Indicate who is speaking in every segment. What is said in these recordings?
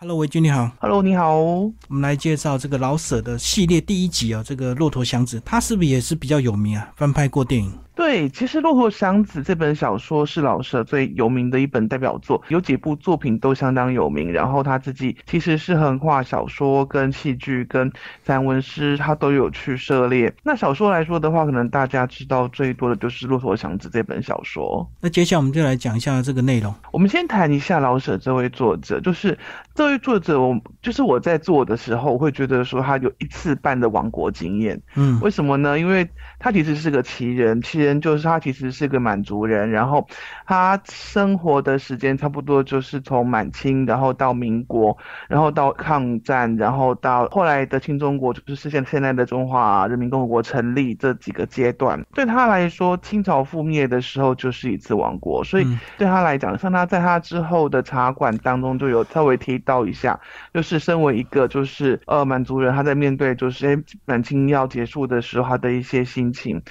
Speaker 1: Hello，维君你好。
Speaker 2: Hello，你好。
Speaker 1: 我们来介绍这个老舍的系列第一集啊，这个《骆驼祥子》，他是不是也是比较有名啊？翻拍过电影。
Speaker 2: 对，其实《骆驼祥子》这本小说是老舍最有名的一本代表作，有几部作品都相当有名。然后他自己其实是横跨小说、跟戏剧、跟散文诗，他都有去涉猎。那小说来说的话，可能大家知道最多的就是《骆驼祥子》这本小说。
Speaker 1: 那接下来我们就来讲一下这个内容。
Speaker 2: 我们先谈一下老舍这位作者，就是这位作者，我就是我在做的时候，我会觉得说他有一次半的亡国经验。
Speaker 1: 嗯，
Speaker 2: 为什么呢？因为他其实是个奇人，奇人就是他其实是个满族人，然后他生活的时间差不多就是从满清，然后到民国，然后到抗战，然后到后来的新中国，就是现现在的中华人民共和国成立这几个阶段。对他来说，清朝覆灭的时候就是一次亡国，所以
Speaker 1: 嗯
Speaker 2: 对他来讲，像他在他之后的茶馆当中就有稍微提到一下，就是身为一个就是呃满族人，他在面对就是诶满清要结束的时候，他的一些心情。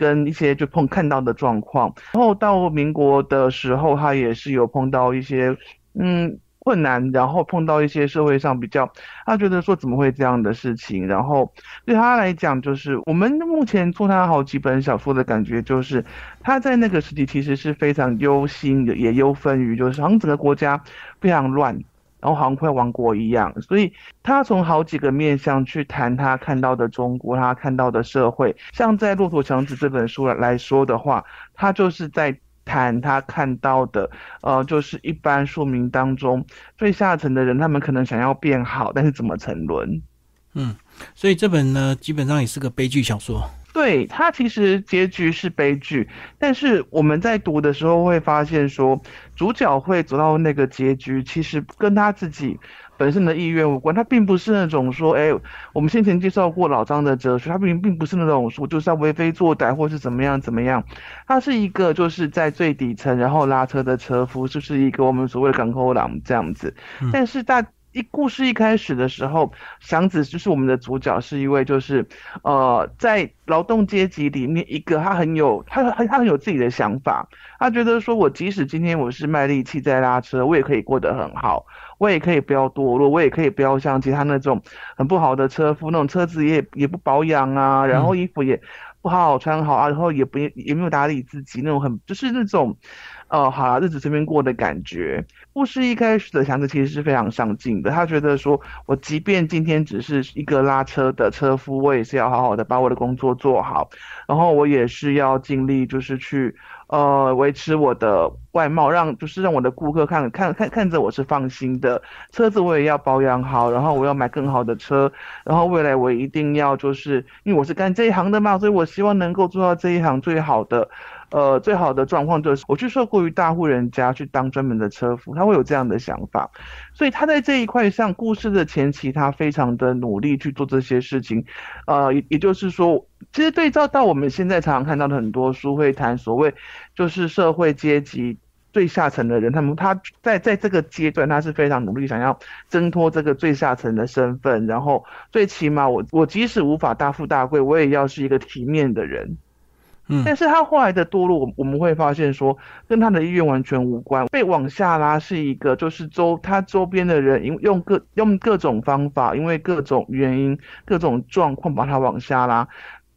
Speaker 2: 跟一些就碰看到的状况，然后到民国的时候，他也是有碰到一些嗯困难，然后碰到一些社会上比较，他觉得说怎么会这样的事情，然后对他来讲，就是我们目前做他好几本小说的感觉，就是他在那个时期其实是非常忧心的，也忧愤于，就是好像整个国家非常乱。然后好像快亡国一样，所以他从好几个面向去谈他看到的中国，他看到的社会。像在《骆驼祥子》这本书来说的话，他就是在谈他看到的，呃，就是一般庶民当中最下层的人，他们可能想要变好，但是怎么沉沦？
Speaker 1: 嗯，所以这本呢，基本上也是个悲剧小说。
Speaker 2: 对，他其实结局是悲剧，但是我们在读的时候会发现说，主角会走到那个结局，其实跟他自己本身的意愿无关。他并不是那种说，哎，我们先前介绍过老张的哲学，他并并不是那种说就是要为非作歹或是怎么样怎么样，他是一个就是在最底层然后拉车的车夫，就是一个我们所谓的港口郎这样子。
Speaker 1: 嗯
Speaker 2: 但是大一故事一开始的时候，祥子就是我们的主角，是一位就是呃在劳动阶级里面一个他很有他很他很有自己的想法，他觉得说我即使今天我是卖力气在拉车，我也可以过得很好，我也可以不要堕落，我也可以不要像其他那种很不好的车夫，那种车子也也不保养啊，然后衣服也不好好穿好啊，然后也不也没有打理自己那种很就是那种。呃，好，日子随便过的感觉。故事一开始的祥子其实是非常上进的，他觉得说，我即便今天只是一个拉车的车夫，我也是要好好的把我的工作做好，然后我也是要尽力就是去呃维持我的外貌，让就是让我的顾客看看看看着我是放心的。车子我也要保养好，然后我要买更好的车，然后未来我一定要就是因为我是干这一行的嘛，所以我希望能够做到这一行最好的。呃，最好的状况就是我去受雇于大户人家去当专门的车夫，他会有这样的想法，所以他在这一块上，故事的前期他非常的努力去做这些事情，呃，也也就是说，其实对照到我们现在常常看到的很多书会谈所谓就是社会阶级最下层的人，他们他在在这个阶段他是非常努力想要挣脱这个最下层的身份，然后最起码我我即使无法大富大贵，我也要是一个体面的人。
Speaker 1: 嗯，
Speaker 2: 但是他后来的堕落，我们会发现说，跟他的意愿完全无关。被往下拉是一个，就是周他周边的人因用各用各种方法，因为各种原因、各种状况把他往下拉。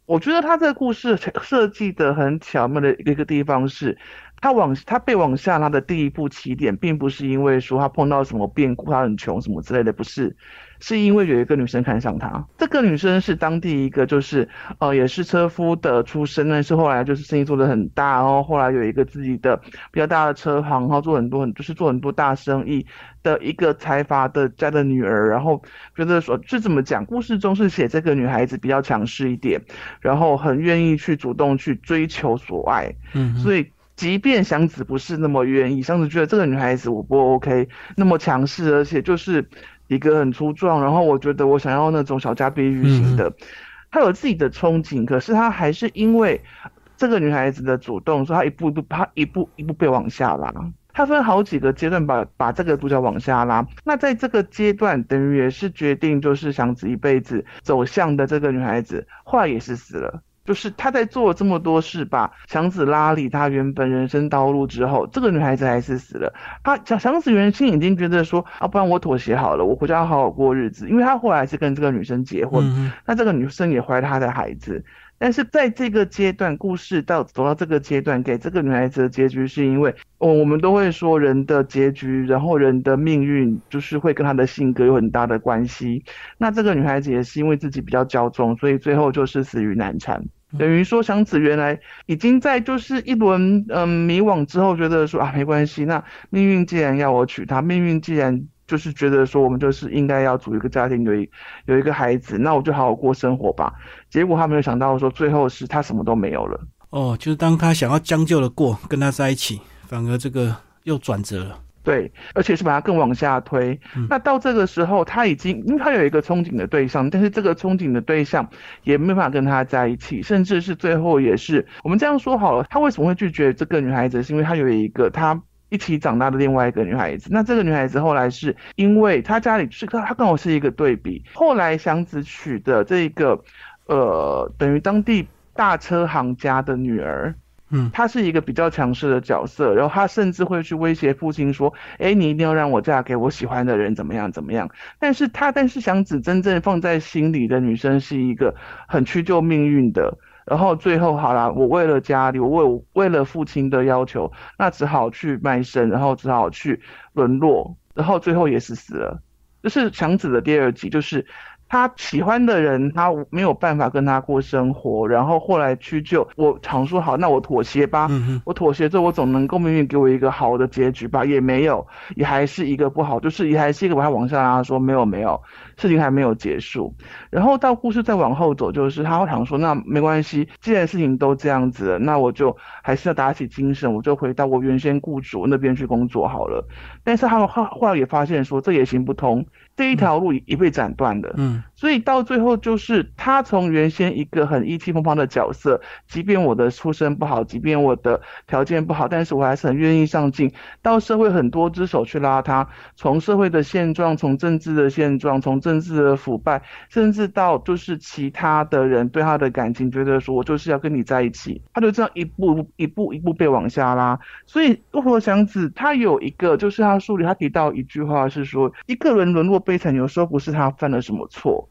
Speaker 2: 我觉得他这个故事设计的很巧妙的一个地方是，他往他被往下拉的第一步起点，并不是因为说他碰到什么变故，他很穷什么之类的，不是。是因为有一个女生看上他，这个女生是当地一个就是呃也是车夫的出身，但是后来就是生意做得很大，然后后来有一个自己的比较大的车行，然后做很多很就是做很多大生意的一个财阀的家的女儿，然后觉得说是怎么讲，故事中是写这个女孩子比较强势一点，然后很愿意去主动去追求所爱，
Speaker 1: 嗯，
Speaker 2: 所以。即便祥子不是那么愿意，祥子觉得这个女孩子我不 OK，那么强势，而且就是一个很粗壮，然后我觉得我想要那种小家碧玉型的，她有自己的憧憬，可是她还是因为这个女孩子的主动，所以她一步一步，她一步一步被往下拉。他分好几个阶段把把这个主角往下拉。那在这个阶段，等于也是决定就是祥子一辈子走向的这个女孩子，后来也是死了。就是他在做了这么多事，把祥子拉离他原本人生道路之后，这个女孩子还是死了。他祥祥子原先已经觉得说，啊，不然我妥协好了，我回家好好过日子，因为他后来是跟这个女生结婚，那这个女生也怀他的孩子。但是在这个阶段，故事到走到这个阶段，给这个女孩子的结局，是因为，哦，我们都会说人的结局，然后人的命运，就是会跟她的性格有很大的关系。那这个女孩子也是因为自己比较骄纵，所以最后就是死于难产。等于说，祥子原来已经在就是一轮嗯迷惘之后，觉得说啊没关系，那命运既然要我娶她，命运既然。就是觉得说我们就是应该要组一个家庭，有一有一个孩子，那我就好好过生活吧。结果他没有想到说最后是他什么都没有了。
Speaker 1: 哦，就是当他想要将就的过跟他在一起，反而这个又转折了。
Speaker 2: 对，而且是把他更往下推。那到这个时候，他已经因为他有一个憧憬的对象，但是这个憧憬的对象也没办法跟他在一起，甚至是最后也是我们这样说好了，他为什么会拒绝这个女孩子？是因为他有一个他。一起长大的另外一个女孩子，那这个女孩子后来是因为她家里是她，她跟我是一个对比。后来祥子娶的这个，呃，等于当地大车行家的女儿，
Speaker 1: 嗯，
Speaker 2: 她是一个比较强势的角色，然后她甚至会去威胁父亲说：“哎，你一定要让我嫁给我喜欢的人，怎么样怎么样？”但是她，但是祥子真正放在心里的女生是一个很屈就命运的。然后最后好了，我为了家里，我为为了父亲的要求，那只好去卖身，然后只好去沦落，然后最后也是死了。就是强子的第二集，就是。他喜欢的人，他没有办法跟他过生活，然后后来屈就。我常说好，那我妥协吧。我妥协之后，我总能够命运给我一个好的结局吧？也没有，也还是一个不好，就是也还是一个把他往下拉，说没有没有，事情还没有结束。然后到故事再往后走，就是他会想说，那没关系，既然事情都这样子了，那我就还是要打起精神，我就回到我原先雇主那边去工作好了。但是他们后后来也发现说，这也行不通。这一条路也被斩断了，
Speaker 1: 嗯，
Speaker 2: 所以到最后就是他从原先一个很意气风发的角色，即便我的出身不好，即便我的条件不好，但是我还是很愿意上进。到社会很多只手去拉他，从社会的现状，从政治的现状，从政治的腐败，甚至到就是其他的人对他的感情，觉得说我就是要跟你在一起，他就这样一步一步一步被往下拉。所以骆驼祥子他有一个，就是他书里他提到一句话是说，一个人沦落。悲惨有时候不是他犯了什么错，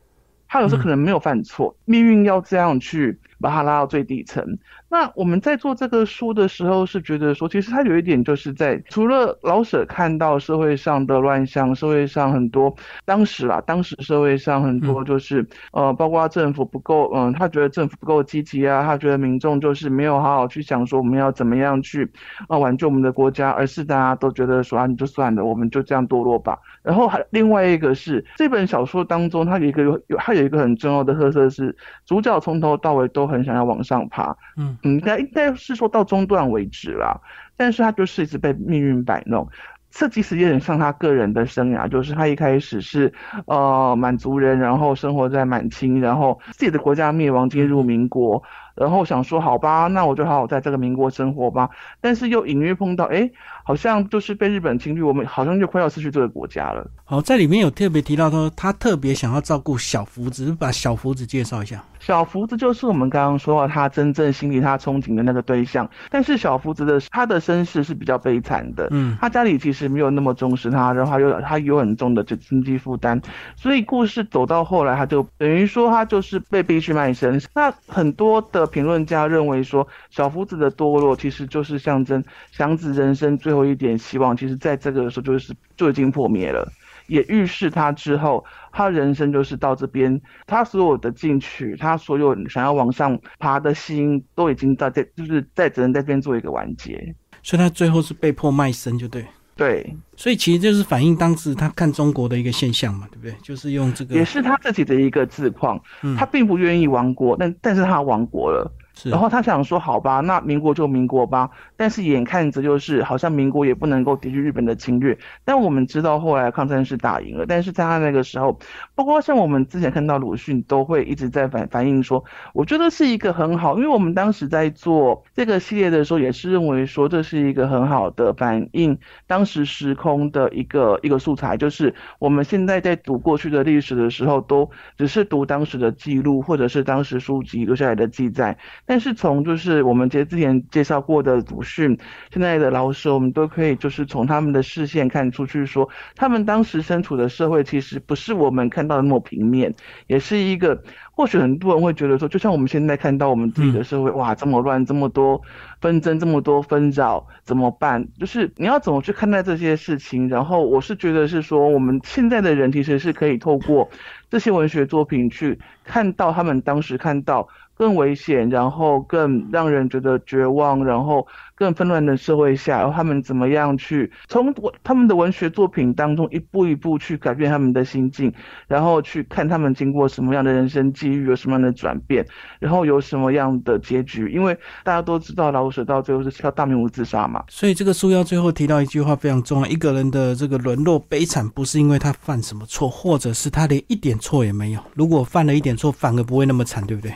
Speaker 2: 他有时候可能没有犯错，命运要这样去。把他拉到最底层。那我们在做这个书的时候，是觉得说，其实它有一点就是在除了老舍看到社会上的乱象，社会上很多当时啦，当时社会上很多就是呃，包括政府不够，嗯，他觉得政府不够积极啊，他觉得民众就是没有好好去想说我们要怎么样去啊挽救我们的国家，而是大家都觉得说啊，你就算了，我们就这样堕落吧。然后还另外一个是这本小说当中，它有一个有有它有一个很重要的特色是主角从头到尾都。很想要往上爬，
Speaker 1: 嗯，
Speaker 2: 应该应该是说到中段为止啦，但是他就是一直被命运摆弄。这其实有点像他个人的生涯，就是他一开始是呃满族人，然后生活在满清，然后自己的国家灭亡，进入民国，然后想说好吧，那我就好好在这个民国生活吧，但是又隐约碰到，哎。好像就是被日本侵略，我们好像就快要失去这个国家了。
Speaker 1: 好，在里面有特别提到说，他特别想要照顾小福子，把小福子介绍一下。
Speaker 2: 小福子就是我们刚刚说到他真正心里他憧憬的那个对象，但是小福子的他的身世是比较悲惨的，
Speaker 1: 嗯，
Speaker 2: 他家里其实没有那么重视他，然后又他有很重的这经济负担，所以故事走到后来，他就等于说他就是被逼去卖身。那很多的评论家认为说，小福子的堕落其实就是象征祥子人生最。后一点希望，其实在这个时候就是就已经破灭了，也预示他之后他人生就是到这边，他所有的进取，他所有想要往上爬的心，都已经在这，就是在只能在这边做一个完结。
Speaker 1: 所以他最后是被迫卖身，就对。
Speaker 2: 对，
Speaker 1: 所以其实就是反映当时他看中国的一个现象嘛，对不对？就是用这个，
Speaker 2: 也是他自己的一个自况，他并不愿意亡国，但但是他亡国了。然后他想说，好吧，那民国就民国吧。但是眼看着就是好像民国也不能够抵御日本的侵略。但我们知道后来抗战是打赢了，但是在他那个时候，包括像我们之前看到鲁迅都会一直在反反映说，我觉得是一个很好，因为我们当时在做这个系列的时候，也是认为说这是一个很好的反映当时时空的一个一个素材，就是我们现在在读过去的历史的时候，都只是读当时的记录或者是当时书籍留下来的记载，但是从就是我们接之前介绍过的鲁迅，现在的老师，我们都可以就是从他们的视线看出去，说他们当时身处的社会其实不是我们看到的那么平面，也是一个。或许很多人会觉得说，就像我们现在看到我们自己的社会，哇，这么乱，这么多纷争，这么多纷扰，怎么办？就是你要怎么去看待这些事情？然后我是觉得是说，我们现在的人其实是可以透过这些文学作品去看到他们当时看到。更危险，然后更让人觉得绝望，然后更纷乱的社会下，然后他们怎么样去从他们的文学作品当中一步一步去改变他们的心境，然后去看他们经过什么样的人生际遇，有什么样的转变，然后有什么样的结局。因为大家都知道老舍到最后是跳大明湖自杀嘛，
Speaker 1: 所以这个书要最后提到一句话非常重要：一个人的这个沦落悲惨，不是因为他犯什么错，或者是他连一点错也没有。如果犯了一点错，反而不会那么惨，对不对？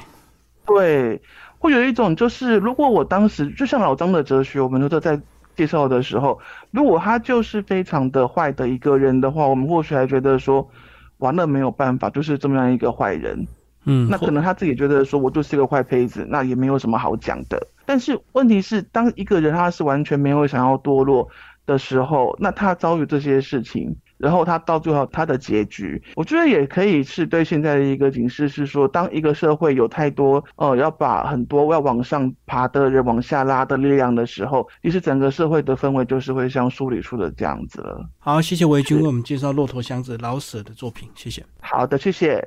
Speaker 2: 对，会有一种就是，如果我当时就像老张的哲学，我们都在介绍的时候，如果他就是非常的坏的一个人的话，我们或许还觉得说，完了没有办法，就是这么样一个坏人。
Speaker 1: 嗯，
Speaker 2: 那可能他自己觉得说我就是一个坏胚子，那也没有什么好讲的。但是问题是，当一个人他是完全没有想要堕落的时候，那他遭遇这些事情。然后他到最后他的结局，我觉得也可以是对现在的一个警示，是说当一个社会有太多呃要把很多要往上爬的人往下拉的力量的时候，其实整个社会的氛围就是会像书里说的这样子了。
Speaker 1: 好，谢谢维军为我们介绍《骆驼祥子》老舍的作品，谢谢。
Speaker 2: 好的，谢谢。